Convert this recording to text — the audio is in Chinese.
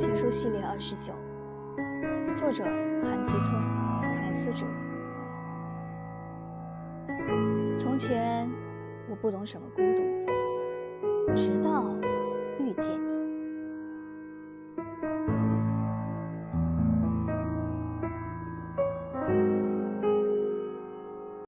情书系列二十九作者韩吉聪台词者。从前我不懂什么孤独直到